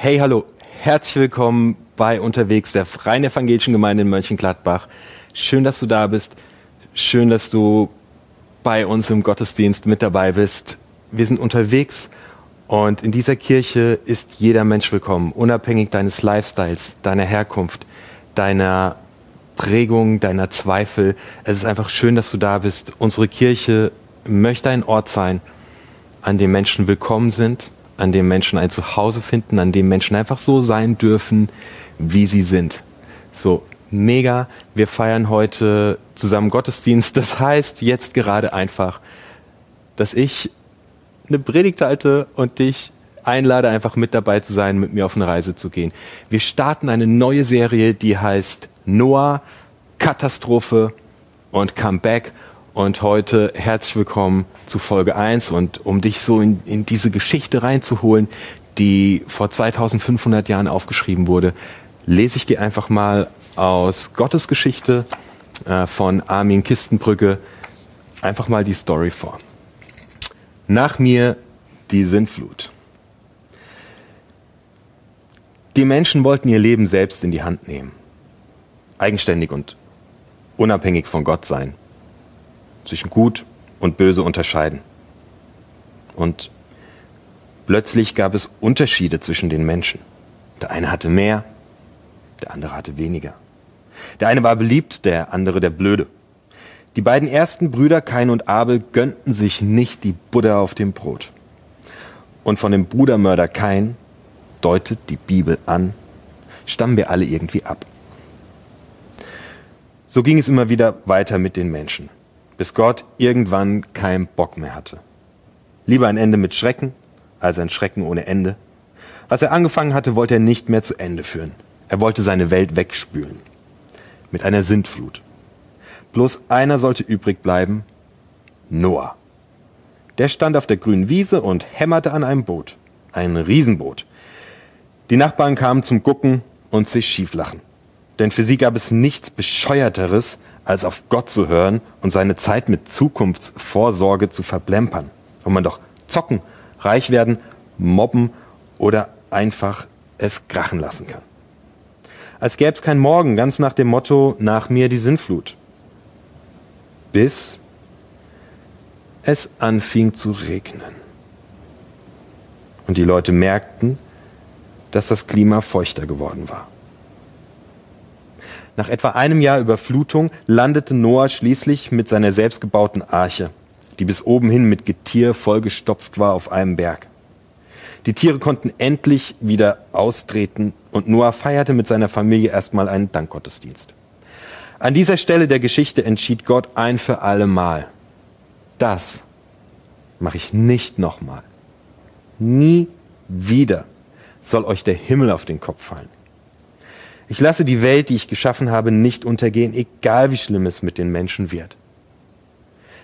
Hey, hallo, herzlich willkommen bei Unterwegs der Freien Evangelischen Gemeinde in Mönchengladbach. Schön, dass du da bist. Schön, dass du bei uns im Gottesdienst mit dabei bist. Wir sind unterwegs und in dieser Kirche ist jeder Mensch willkommen, unabhängig deines Lifestyles, deiner Herkunft, deiner Prägung, deiner Zweifel. Es ist einfach schön, dass du da bist. Unsere Kirche möchte ein Ort sein, an dem Menschen willkommen sind, an dem Menschen ein Zuhause finden, an dem Menschen einfach so sein dürfen, wie sie sind. So, mega. Wir feiern heute zusammen Gottesdienst. Das heißt jetzt gerade einfach, dass ich eine Predigt halte und dich einlade, einfach mit dabei zu sein, mit mir auf eine Reise zu gehen. Wir starten eine neue Serie, die heißt Noah, Katastrophe und Comeback. Und heute herzlich willkommen zu Folge 1 und um dich so in, in diese Geschichte reinzuholen, die vor 2500 Jahren aufgeschrieben wurde, lese ich dir einfach mal aus Gottes Geschichte äh, von Armin Kistenbrücke einfach mal die Story vor. Nach mir die Sintflut. Die Menschen wollten ihr Leben selbst in die Hand nehmen, eigenständig und unabhängig von Gott sein zwischen Gut und Böse unterscheiden. Und plötzlich gab es Unterschiede zwischen den Menschen. Der eine hatte mehr, der andere hatte weniger. Der eine war beliebt, der andere der Blöde. Die beiden ersten Brüder Kain und Abel gönnten sich nicht die Buddha auf dem Brot. Und von dem Brudermörder Kain deutet die Bibel an, stammen wir alle irgendwie ab. So ging es immer wieder weiter mit den Menschen bis Gott irgendwann keinen Bock mehr hatte. Lieber ein Ende mit Schrecken als ein Schrecken ohne Ende. Was er angefangen hatte, wollte er nicht mehr zu Ende führen. Er wollte seine Welt wegspülen. Mit einer Sintflut. Bloß einer sollte übrig bleiben. Noah. Der stand auf der grünen Wiese und hämmerte an einem Boot. Ein Riesenboot. Die Nachbarn kamen zum Gucken und sich schieflachen. Denn für sie gab es nichts Bescheuerteres, als auf Gott zu hören und seine Zeit mit Zukunftsvorsorge zu verblempern. Wo man doch zocken, reich werden, mobben oder einfach es krachen lassen kann. Als gäbe es kein Morgen, ganz nach dem Motto, nach mir die Sinnflut. Bis es anfing zu regnen. Und die Leute merkten, dass das Klima feuchter geworden war. Nach etwa einem Jahr Überflutung landete Noah schließlich mit seiner selbstgebauten Arche, die bis oben hin mit Getier vollgestopft war auf einem Berg. Die Tiere konnten endlich wieder austreten und Noah feierte mit seiner Familie erstmal einen Dankgottesdienst. An dieser Stelle der Geschichte entschied Gott ein für alle Mal. Das mache ich nicht nochmal. Nie wieder soll euch der Himmel auf den Kopf fallen. Ich lasse die Welt, die ich geschaffen habe, nicht untergehen, egal wie schlimm es mit den Menschen wird.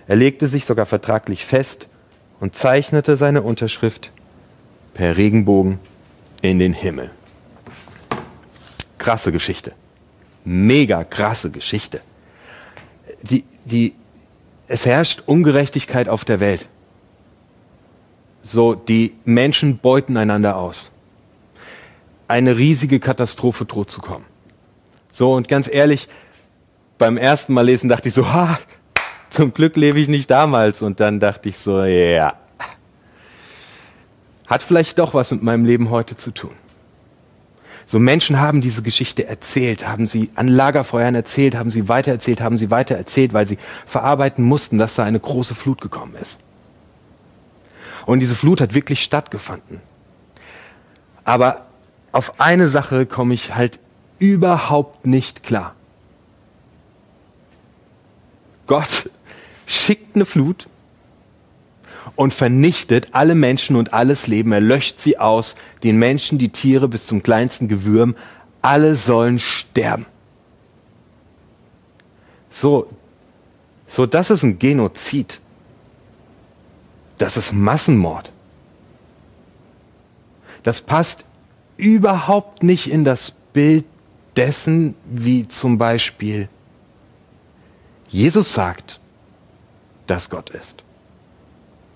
Er legte sich sogar vertraglich fest und zeichnete seine Unterschrift per Regenbogen in den Himmel. Krasse Geschichte. Mega krasse Geschichte. Die, die, es herrscht Ungerechtigkeit auf der Welt. So, die Menschen beuten einander aus eine riesige Katastrophe droht zu kommen. So, und ganz ehrlich, beim ersten Mal lesen dachte ich so, ha, zum Glück lebe ich nicht damals. Und dann dachte ich so, ja, hat vielleicht doch was mit meinem Leben heute zu tun. So Menschen haben diese Geschichte erzählt, haben sie an Lagerfeuern erzählt, haben sie weitererzählt, haben sie weitererzählt, weil sie verarbeiten mussten, dass da eine große Flut gekommen ist. Und diese Flut hat wirklich stattgefunden. Aber auf eine Sache komme ich halt überhaupt nicht klar. Gott schickt eine Flut und vernichtet alle Menschen und alles Leben. Er löscht sie aus, den Menschen, die Tiere bis zum kleinsten Gewürm. Alle sollen sterben. So, so, das ist ein Genozid. Das ist Massenmord. Das passt überhaupt nicht in das Bild dessen, wie zum Beispiel Jesus sagt, dass Gott ist.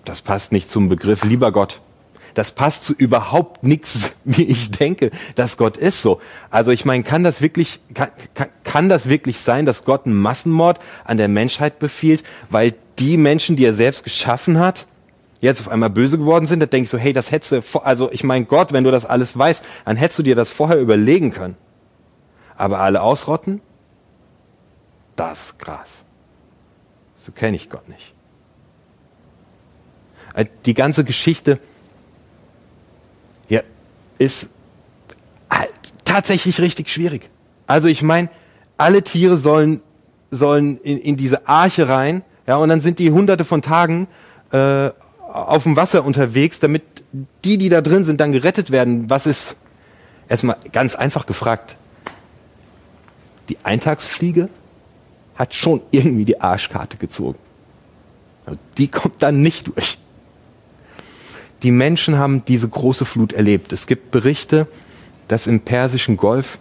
Das passt nicht zum Begriff lieber Gott. Das passt zu überhaupt nichts, wie ich denke, dass Gott ist so. Also ich meine, kann das wirklich, kann, kann, kann das wirklich sein, dass Gott einen Massenmord an der Menschheit befiehlt, weil die Menschen, die er selbst geschaffen hat, jetzt auf einmal böse geworden sind? Da denke ich so, hey, das hättest du, also ich meine Gott, wenn du das alles weißt, dann hättest du dir das vorher überlegen können. Aber alle ausrotten? Das krass. So kenne ich Gott nicht. Äh, die ganze Geschichte ja, ist tatsächlich richtig schwierig. Also ich meine, alle Tiere sollen, sollen in, in diese Arche rein, ja, und dann sind die hunderte von Tagen äh, auf dem Wasser unterwegs, damit die, die da drin sind, dann gerettet werden. Was ist, erstmal ganz einfach gefragt, die Eintagsfliege hat schon irgendwie die Arschkarte gezogen. Die kommt dann nicht durch. Die Menschen haben diese große Flut erlebt. Es gibt Berichte, dass im Persischen Golf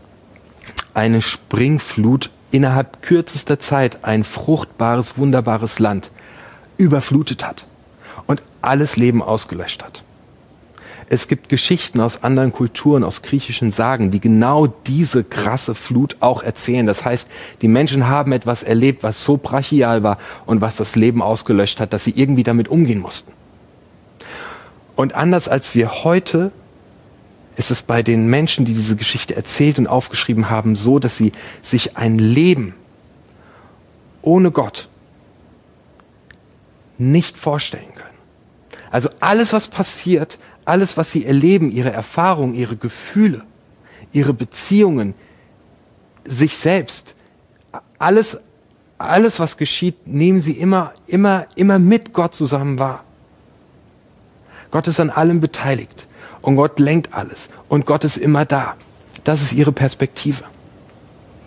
eine Springflut innerhalb kürzester Zeit ein fruchtbares, wunderbares Land überflutet hat alles Leben ausgelöscht hat. Es gibt Geschichten aus anderen Kulturen, aus griechischen Sagen, die genau diese krasse Flut auch erzählen. Das heißt, die Menschen haben etwas erlebt, was so brachial war und was das Leben ausgelöscht hat, dass sie irgendwie damit umgehen mussten. Und anders als wir heute, ist es bei den Menschen, die diese Geschichte erzählt und aufgeschrieben haben, so, dass sie sich ein Leben ohne Gott nicht vorstellen können. Also alles, was passiert, alles, was sie erleben, ihre Erfahrungen, ihre Gefühle, ihre Beziehungen, sich selbst, alles, alles, was geschieht, nehmen sie immer, immer, immer mit Gott zusammen wahr. Gott ist an allem beteiligt und Gott lenkt alles und Gott ist immer da. Das ist ihre Perspektive.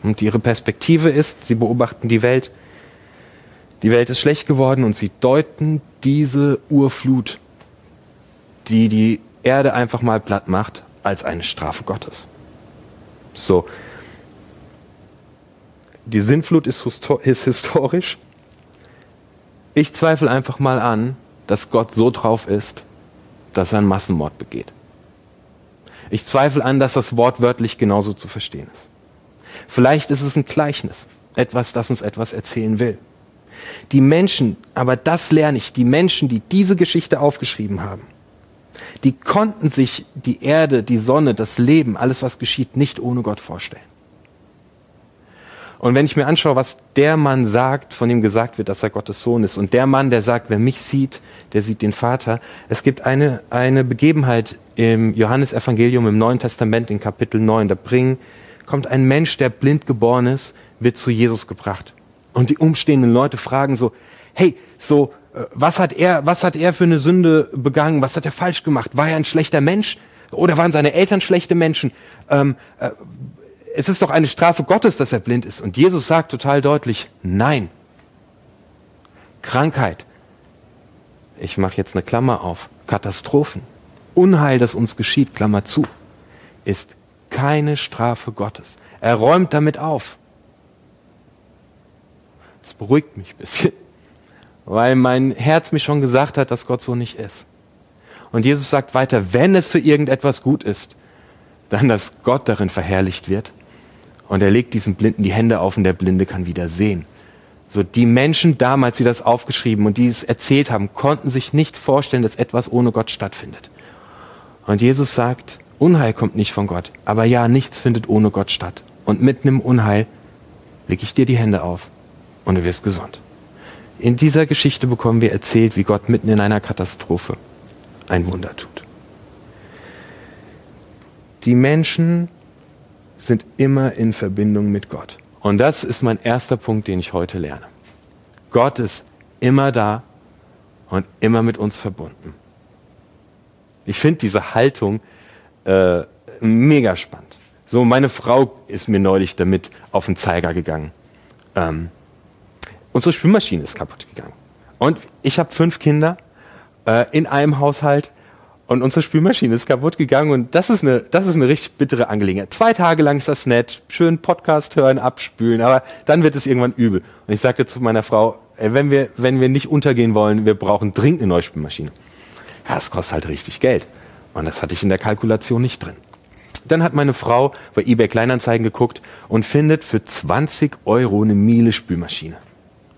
Und ihre Perspektive ist, sie beobachten die Welt. Die Welt ist schlecht geworden und sie deuten diese Urflut die die Erde einfach mal platt macht, als eine Strafe Gottes. So. Die Sintflut ist, ist historisch. Ich zweifle einfach mal an, dass Gott so drauf ist, dass er einen Massenmord begeht. Ich zweifle an, dass das wortwörtlich genauso zu verstehen ist. Vielleicht ist es ein Gleichnis, etwas, das uns etwas erzählen will. Die Menschen, aber das lerne ich, die Menschen, die diese Geschichte aufgeschrieben haben, die konnten sich die Erde, die Sonne, das Leben, alles was geschieht, nicht ohne Gott vorstellen. Und wenn ich mir anschaue, was der Mann sagt, von dem gesagt wird, dass er Gottes Sohn ist, und der Mann, der sagt, wer mich sieht, der sieht den Vater. Es gibt eine, eine Begebenheit im Johannesevangelium im Neuen Testament in Kapitel 9. Da bringen, kommt ein Mensch, der blind geboren ist, wird zu Jesus gebracht. Und die umstehenden Leute fragen so, hey, so, äh, was hat er, was hat er für eine Sünde begangen? Was hat er falsch gemacht? War er ein schlechter Mensch? Oder waren seine Eltern schlechte Menschen? Ähm, äh, es ist doch eine Strafe Gottes, dass er blind ist. Und Jesus sagt total deutlich, nein. Krankheit. Ich mache jetzt eine Klammer auf. Katastrophen. Unheil, das uns geschieht, Klammer zu, ist keine Strafe Gottes. Er räumt damit auf. Das beruhigt mich ein bisschen weil mein Herz mir schon gesagt hat, dass Gott so nicht ist. Und Jesus sagt weiter, wenn es für irgendetwas gut ist, dann, dass Gott darin verherrlicht wird. Und er legt diesem Blinden die Hände auf und der Blinde kann wieder sehen. So, die Menschen damals, die das aufgeschrieben und die es erzählt haben, konnten sich nicht vorstellen, dass etwas ohne Gott stattfindet. Und Jesus sagt, Unheil kommt nicht von Gott, aber ja, nichts findet ohne Gott statt. Und mitten im Unheil lege ich dir die Hände auf und du wirst gesund. In dieser Geschichte bekommen wir erzählt, wie Gott mitten in einer Katastrophe ein Wunder tut. Die Menschen sind immer in Verbindung mit Gott. Und das ist mein erster Punkt, den ich heute lerne. Gott ist immer da und immer mit uns verbunden. Ich finde diese Haltung äh, mega spannend. So, meine Frau ist mir neulich damit auf den Zeiger gegangen. Ähm, unsere Spülmaschine ist kaputt gegangen. Und ich habe fünf Kinder äh, in einem Haushalt und unsere Spülmaschine ist kaputt gegangen und das ist eine, das ist eine richtig bittere Angelegenheit. Zwei Tage lang ist das nett, schön Podcast hören, abspülen, aber dann wird es irgendwann übel. Und ich sagte zu meiner Frau, ey, wenn wir, wenn wir nicht untergehen wollen, wir brauchen dringend eine neue Spülmaschine. Ja, das kostet halt richtig Geld. Und das hatte ich in der Kalkulation nicht drin. Dann hat meine Frau bei eBay Kleinanzeigen geguckt und findet für 20 Euro eine Miele-Spülmaschine.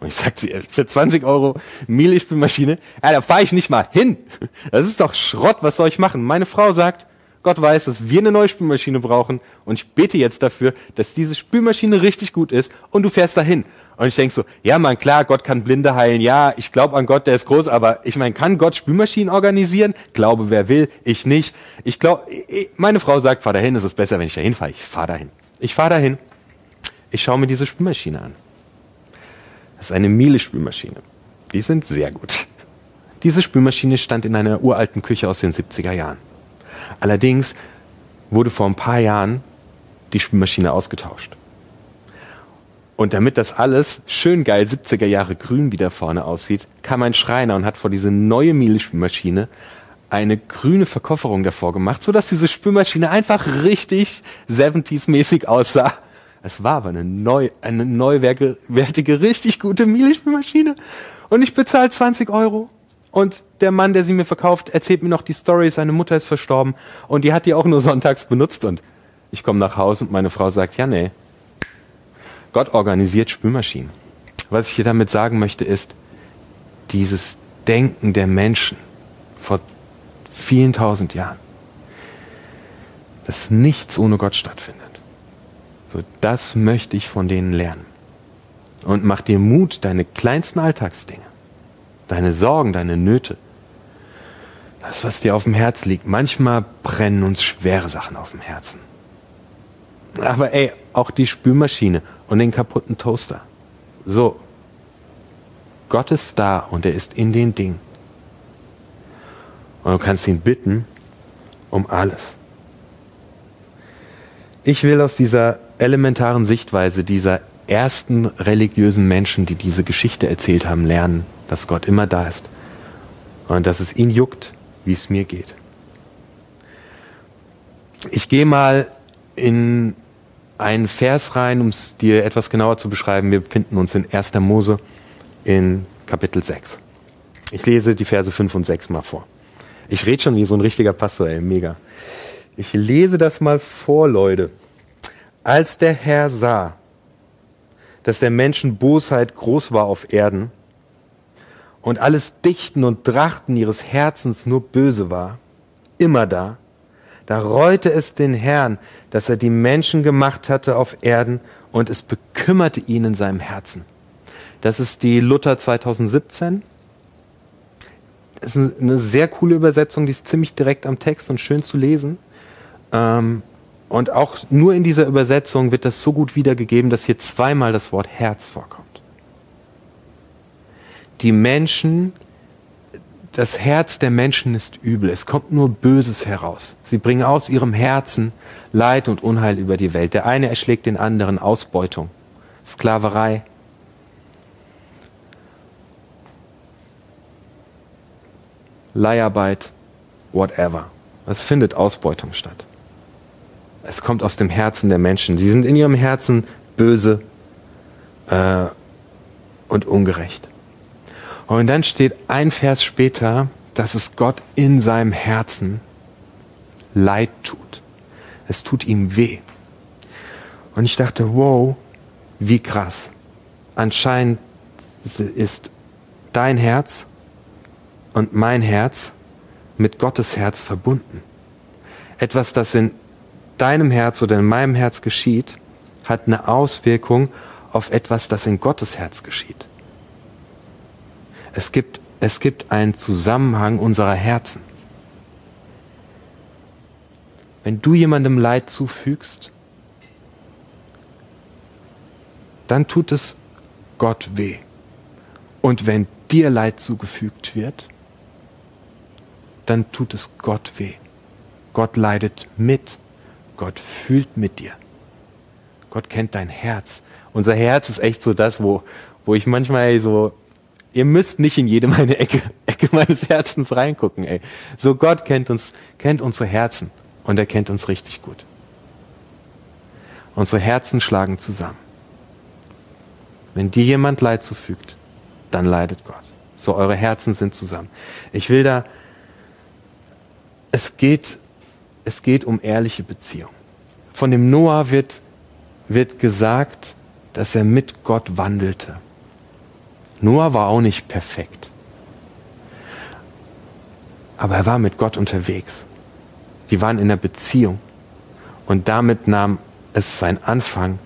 Und ich sagte, für 20 Euro Miele-Spülmaschine, ja, da fahre ich nicht mal hin. Das ist doch Schrott, was soll ich machen? Meine Frau sagt, Gott weiß, dass wir eine neue Spülmaschine brauchen und ich bete jetzt dafür, dass diese Spülmaschine richtig gut ist und du fährst dahin. Und ich denke so, ja man, klar, Gott kann Blinde heilen, ja, ich glaube an Gott, der ist groß, aber ich meine, kann Gott Spülmaschinen organisieren? Glaube, wer will, ich nicht. Ich glaube, meine Frau sagt, fahr dahin, es ist besser, wenn ich dahin fahre. Ich fahre dahin. Ich fahre dahin. Ich schaue mir diese Spülmaschine an. Das ist eine Miele-Spülmaschine. Die sind sehr gut. Diese Spülmaschine stand in einer uralten Küche aus den 70er Jahren. Allerdings wurde vor ein paar Jahren die Spülmaschine ausgetauscht. Und damit das alles schön geil 70er Jahre grün wieder vorne aussieht, kam ein Schreiner und hat vor diese neue Miele-Spülmaschine eine grüne Verkofferung davor gemacht, sodass diese Spülmaschine einfach richtig 70s-mäßig aussah. Es war aber eine neu, eine neuwertige, richtig gute Miele-Spülmaschine. Und ich bezahle 20 Euro. Und der Mann, der sie mir verkauft, erzählt mir noch die Story, seine Mutter ist verstorben und die hat die auch nur sonntags benutzt. Und ich komme nach Hause und meine Frau sagt, ja, nee, Gott organisiert Spülmaschinen. Was ich hier damit sagen möchte, ist, dieses Denken der Menschen vor vielen tausend Jahren, dass nichts ohne Gott stattfindet. So, das möchte ich von denen lernen. Und mach dir Mut, deine kleinsten Alltagsdinge, deine Sorgen, deine Nöte, das, was dir auf dem Herz liegt. Manchmal brennen uns schwere Sachen auf dem Herzen. Aber ey, auch die Spülmaschine und den kaputten Toaster. So. Gott ist da und er ist in den Dingen. Und du kannst ihn bitten um alles. Ich will aus dieser elementaren Sichtweise dieser ersten religiösen Menschen, die diese Geschichte erzählt haben, lernen, dass Gott immer da ist und dass es ihn juckt, wie es mir geht. Ich gehe mal in einen Vers rein, um es dir etwas genauer zu beschreiben. Wir befinden uns in 1. Mose in Kapitel 6. Ich lese die Verse 5 und 6 mal vor. Ich rede schon wie so ein richtiger Pastor, ey, mega. Ich lese das mal vor, Leute. Als der Herr sah, dass der Menschen Bosheit groß war auf Erden und alles Dichten und Trachten ihres Herzens nur böse war, immer da, da reute es den Herrn, dass er die Menschen gemacht hatte auf Erden und es bekümmerte ihn in seinem Herzen. Das ist die Luther 2017. Das ist eine sehr coole Übersetzung, die ist ziemlich direkt am Text und schön zu lesen. Ähm, und auch nur in dieser Übersetzung wird das so gut wiedergegeben, dass hier zweimal das Wort Herz vorkommt. Die Menschen das Herz der Menschen ist übel. Es kommt nur Böses heraus. Sie bringen aus ihrem Herzen Leid und Unheil über die Welt. Der eine erschlägt den anderen Ausbeutung, Sklaverei. Leiharbeit, whatever. Es findet Ausbeutung statt. Es kommt aus dem Herzen der Menschen. Sie sind in ihrem Herzen böse äh, und ungerecht. Und dann steht ein Vers später, dass es Gott in seinem Herzen leid tut. Es tut ihm weh. Und ich dachte, wow, wie krass. Anscheinend ist dein Herz und mein Herz mit Gottes Herz verbunden. Etwas, das in deinem Herz oder in meinem Herz geschieht, hat eine Auswirkung auf etwas, das in Gottes Herz geschieht. Es gibt, es gibt einen Zusammenhang unserer Herzen. Wenn du jemandem Leid zufügst, dann tut es Gott weh. Und wenn dir Leid zugefügt wird, dann tut es Gott weh. Gott leidet mit. Gott fühlt mit dir. Gott kennt dein Herz. Unser Herz ist echt so das, wo, wo ich manchmal so ihr müsst nicht in jede meine Ecke, Ecke meines Herzens reingucken, ey. So Gott kennt uns, kennt unsere Herzen und er kennt uns richtig gut. Unsere Herzen schlagen zusammen. Wenn dir jemand Leid zufügt, dann leidet Gott. So eure Herzen sind zusammen. Ich will da es geht, es geht um ehrliche Beziehung. Von dem Noah wird, wird gesagt, dass er mit Gott wandelte. Noah war auch nicht perfekt. Aber er war mit Gott unterwegs. Die waren in einer Beziehung. Und damit nahm es seinen Anfang,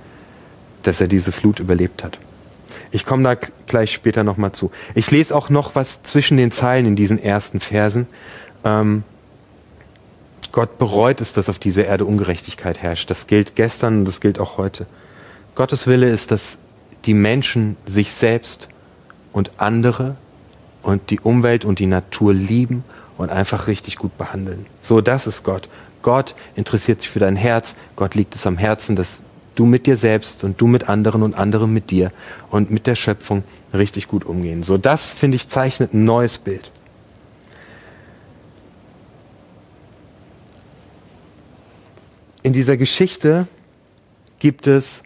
dass er diese Flut überlebt hat. Ich komme da gleich später nochmal zu. Ich lese auch noch was zwischen den Zeilen in diesen ersten Versen. Ähm, Gott bereut es, dass auf dieser Erde Ungerechtigkeit herrscht. Das gilt gestern und das gilt auch heute. Gottes Wille ist, dass die Menschen sich selbst und andere und die Umwelt und die Natur lieben und einfach richtig gut behandeln. So, das ist Gott. Gott interessiert sich für dein Herz. Gott liegt es am Herzen, dass du mit dir selbst und du mit anderen und andere mit dir und mit der Schöpfung richtig gut umgehen. So, das finde ich zeichnet ein neues Bild. In dieser Geschichte gibt es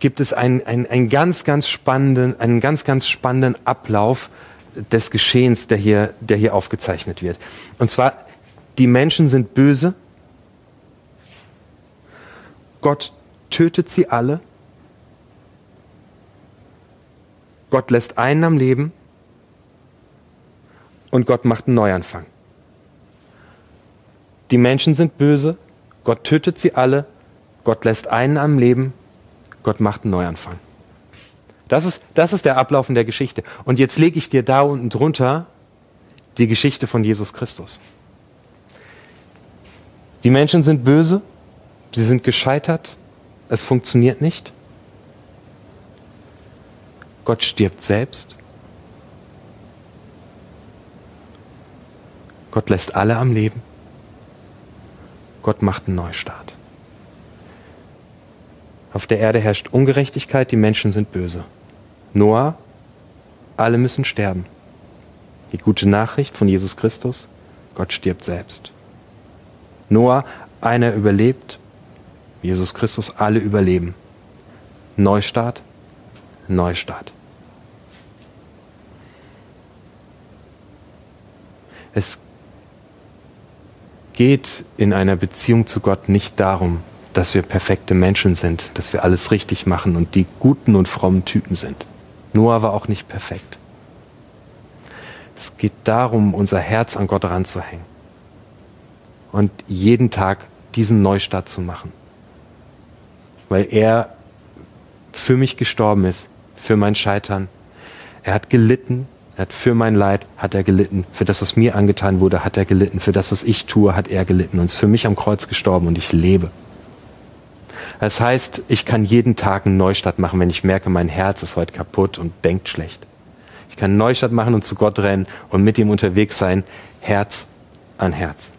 gibt es einen, einen, einen ganz, ganz spannenden, einen ganz, ganz spannenden Ablauf des Geschehens, der hier, der hier aufgezeichnet wird. Und zwar, die Menschen sind böse, Gott tötet sie alle. Gott lässt einen am Leben und Gott macht einen Neuanfang. Die Menschen sind böse, Gott tötet sie alle, Gott lässt einen am Leben, Gott macht einen Neuanfang. Das ist, das ist der Ablauf in der Geschichte. Und jetzt lege ich dir da unten drunter die Geschichte von Jesus Christus. Die Menschen sind böse, Sie sind gescheitert, es funktioniert nicht. Gott stirbt selbst. Gott lässt alle am Leben. Gott macht einen Neustart. Auf der Erde herrscht Ungerechtigkeit, die Menschen sind böse. Noah, alle müssen sterben. Die gute Nachricht von Jesus Christus, Gott stirbt selbst. Noah, einer überlebt, Jesus Christus alle überleben. Neustart, Neustart. Es geht in einer Beziehung zu Gott nicht darum, dass wir perfekte Menschen sind, dass wir alles richtig machen und die guten und frommen Typen sind. Noah war auch nicht perfekt. Es geht darum, unser Herz an Gott ranzuhängen und jeden Tag diesen Neustart zu machen weil er für mich gestorben ist, für mein Scheitern. Er hat gelitten, er hat für mein Leid hat er gelitten, für das, was mir angetan wurde, hat er gelitten, für das, was ich tue, hat er gelitten und ist für mich am Kreuz gestorben und ich lebe. Das heißt, ich kann jeden Tag einen Neustart machen, wenn ich merke, mein Herz ist heute kaputt und denkt schlecht. Ich kann einen Neustart machen und zu Gott rennen und mit ihm unterwegs sein, Herz an Herz.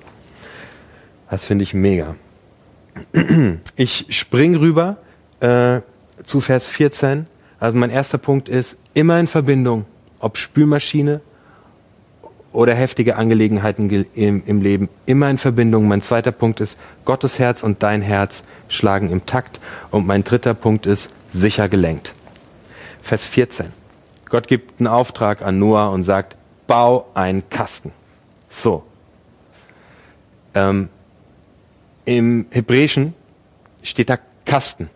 Das finde ich mega. Ich spring rüber äh, zu Vers 14. Also mein erster Punkt ist immer in Verbindung, ob Spülmaschine oder heftige Angelegenheiten im, im Leben, immer in Verbindung. Mein zweiter Punkt ist, Gottes Herz und dein Herz schlagen im Takt. Und mein dritter Punkt ist, sicher gelenkt. Vers 14. Gott gibt einen Auftrag an Noah und sagt, bau einen Kasten. So. Ähm, im Hebräischen steht da Kasten.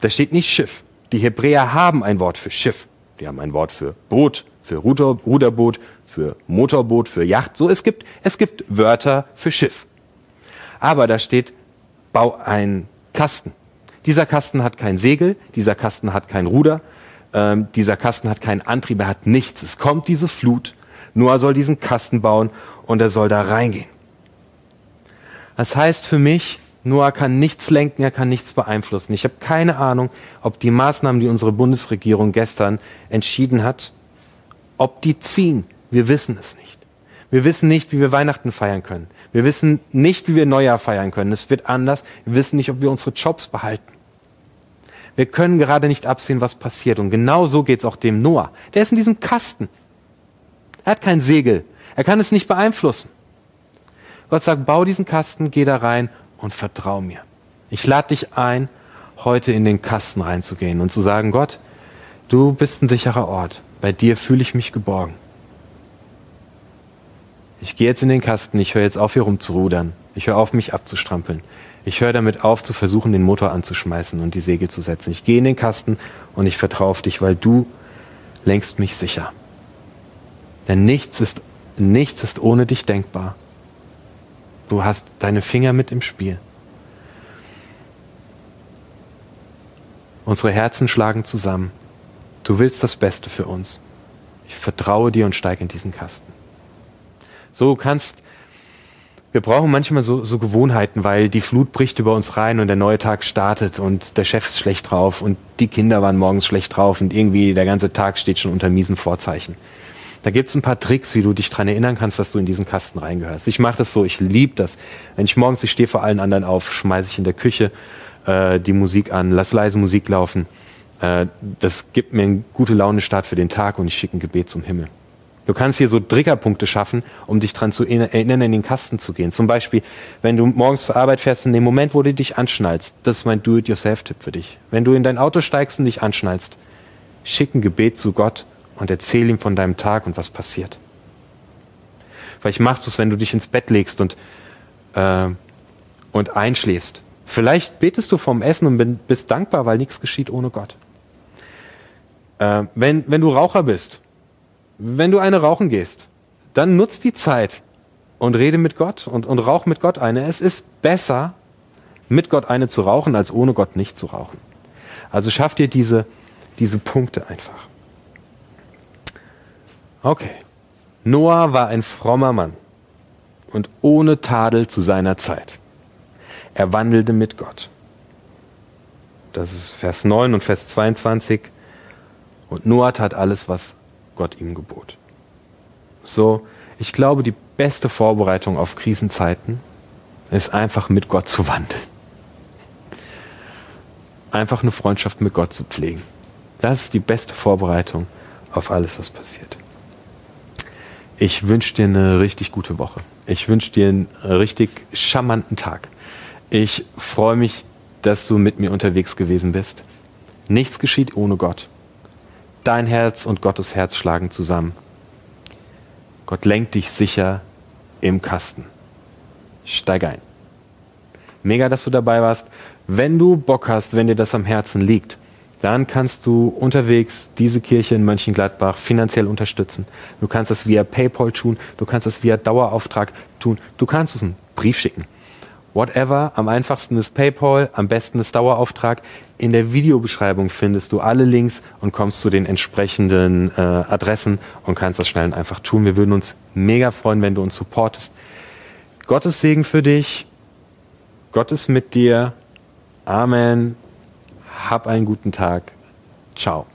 Da steht nicht Schiff. Die Hebräer haben ein Wort für Schiff. Die haben ein Wort für Boot, für Ruder, Ruderboot, für Motorboot, für Yacht. So, es gibt, es gibt Wörter für Schiff. Aber da steht, bau einen Kasten. Dieser Kasten hat kein Segel, dieser Kasten hat kein Ruder, ähm, dieser Kasten hat keinen Antrieb, er hat nichts. Es kommt diese Flut, Noah soll diesen Kasten bauen und er soll da reingehen. Das heißt für mich, Noah kann nichts lenken, er kann nichts beeinflussen. Ich habe keine Ahnung, ob die Maßnahmen, die unsere Bundesregierung gestern entschieden hat, ob die ziehen. Wir wissen es nicht. Wir wissen nicht, wie wir Weihnachten feiern können. Wir wissen nicht, wie wir Neujahr feiern können. Es wird anders. Wir wissen nicht, ob wir unsere Jobs behalten. Wir können gerade nicht absehen, was passiert. Und genau so geht es auch dem Noah. Der ist in diesem Kasten. Er hat kein Segel. Er kann es nicht beeinflussen. Gott sagt, bau diesen Kasten, geh da rein und vertrau mir. Ich lade dich ein, heute in den Kasten reinzugehen und zu sagen, Gott, du bist ein sicherer Ort. Bei dir fühle ich mich geborgen. Ich gehe jetzt in den Kasten, ich höre jetzt auf, hier rumzurudern. Ich höre auf, mich abzustrampeln. Ich höre damit auf, zu versuchen, den Motor anzuschmeißen und die Segel zu setzen. Ich gehe in den Kasten und ich vertraue auf dich, weil du lenkst mich sicher. Denn nichts ist, nichts ist ohne dich denkbar. Du hast deine Finger mit im Spiel. Unsere Herzen schlagen zusammen. Du willst das Beste für uns. Ich vertraue dir und steige in diesen Kasten. So kannst, wir brauchen manchmal so, so Gewohnheiten, weil die Flut bricht über uns rein und der neue Tag startet und der Chef ist schlecht drauf und die Kinder waren morgens schlecht drauf und irgendwie der ganze Tag steht schon unter miesen Vorzeichen. Da gibt's ein paar Tricks, wie du dich dran erinnern kannst, dass du in diesen Kasten reingehörst. Ich mache das so, ich liebe das. Wenn ich morgens, ich stehe vor allen anderen auf, schmeiße ich in der Küche äh, die Musik an, lass leise Musik laufen. Äh, das gibt mir einen gute Laune Start für den Tag und ich schicke ein Gebet zum Himmel. Du kannst hier so Triggerpunkte schaffen, um dich dran zu erinnern, in den Kasten zu gehen. Zum Beispiel, wenn du morgens zur Arbeit fährst, in dem Moment, wo du dich anschnallst, das ist mein Do-it-yourself-Tipp für dich. Wenn du in dein Auto steigst und dich anschnallst, schick ein Gebet zu Gott und erzähl ihm von deinem Tag und was passiert. Vielleicht machst du es, wenn du dich ins Bett legst und, äh, und einschläfst. Vielleicht betest du vom Essen und bist dankbar, weil nichts geschieht ohne Gott. Äh, wenn, wenn du Raucher bist, wenn du eine rauchen gehst, dann nutzt die Zeit und rede mit Gott und, und rauch mit Gott eine. Es ist besser, mit Gott eine zu rauchen, als ohne Gott nicht zu rauchen. Also schaff dir diese, diese Punkte einfach. Okay. Noah war ein frommer Mann und ohne Tadel zu seiner Zeit. Er wandelte mit Gott. Das ist Vers 9 und Vers 22. Und Noah tat alles, was Gott ihm gebot. So, ich glaube, die beste Vorbereitung auf Krisenzeiten ist einfach mit Gott zu wandeln. Einfach eine Freundschaft mit Gott zu pflegen. Das ist die beste Vorbereitung auf alles, was passiert. Ich wünsche dir eine richtig gute Woche. Ich wünsche dir einen richtig charmanten Tag. Ich freue mich, dass du mit mir unterwegs gewesen bist. Nichts geschieht ohne Gott. Dein Herz und Gottes Herz schlagen zusammen. Gott lenkt dich sicher im Kasten. Steig ein. Mega, dass du dabei warst. Wenn du Bock hast, wenn dir das am Herzen liegt, dann kannst du unterwegs diese Kirche in Mönchengladbach finanziell unterstützen. Du kannst das via PayPal tun, du kannst das via Dauerauftrag tun, du kannst es einen Brief schicken whatever. Am einfachsten ist PayPal, am besten ist Dauerauftrag. In der Videobeschreibung findest du alle Links und kommst zu den entsprechenden äh, Adressen und kannst das schnell und einfach tun. Wir würden uns mega freuen, wenn du uns supportest. Gottes Segen für dich. Gott ist mit dir. Amen. Hab einen guten Tag. Ciao.